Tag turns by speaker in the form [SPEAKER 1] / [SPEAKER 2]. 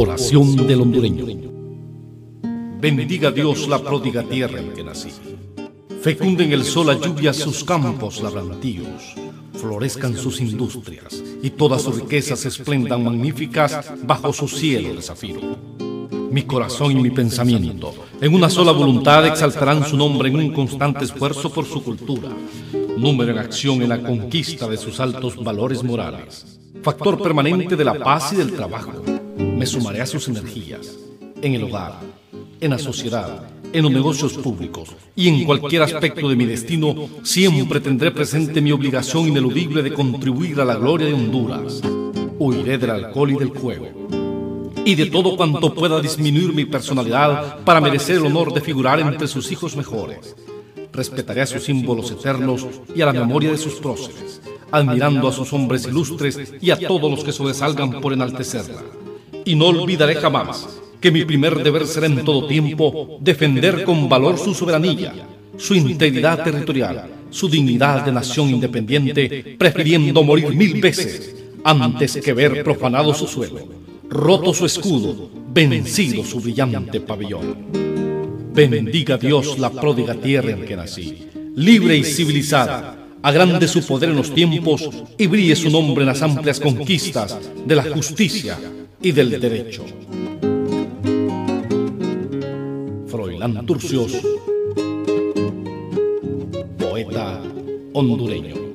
[SPEAKER 1] Oración del hondureño. Bendiga Dios la pródiga tierra en que nací. Fecunden el sol a lluvia sus campos labrantíos, florezcan sus industrias y todas sus riquezas esplendan magníficas bajo su cielo de zafiro. Mi corazón y mi pensamiento, en una sola voluntad, exaltarán su nombre en un constante esfuerzo por su cultura, número en acción en la conquista de sus altos valores morales, factor permanente de la paz y del trabajo me sumaré a sus energías, en el hogar, en la sociedad, en los negocios públicos y en cualquier aspecto de mi destino, siempre tendré presente mi obligación ineludible de contribuir a la gloria de Honduras. Huiré del alcohol y del juego y de todo cuanto pueda disminuir mi personalidad para merecer el honor de figurar entre sus hijos mejores. Respetaré a sus símbolos eternos y a la memoria de sus próceres, admirando a sus hombres ilustres y a todos los que sobresalgan por enaltecerla y no olvidaré jamás que mi primer deber será en todo tiempo defender con valor su soberanía, su integridad territorial, su dignidad de nación independiente, prefiriendo morir mil veces antes que ver profanado su suelo, roto su escudo, vencido su brillante pabellón. Bendiga Dios la pródiga tierra en que nací, libre y civilizada, agrande su poder en los tiempos y brille su nombre en las amplias conquistas de la justicia y del derecho. Froilán Turcios, poeta hondureño.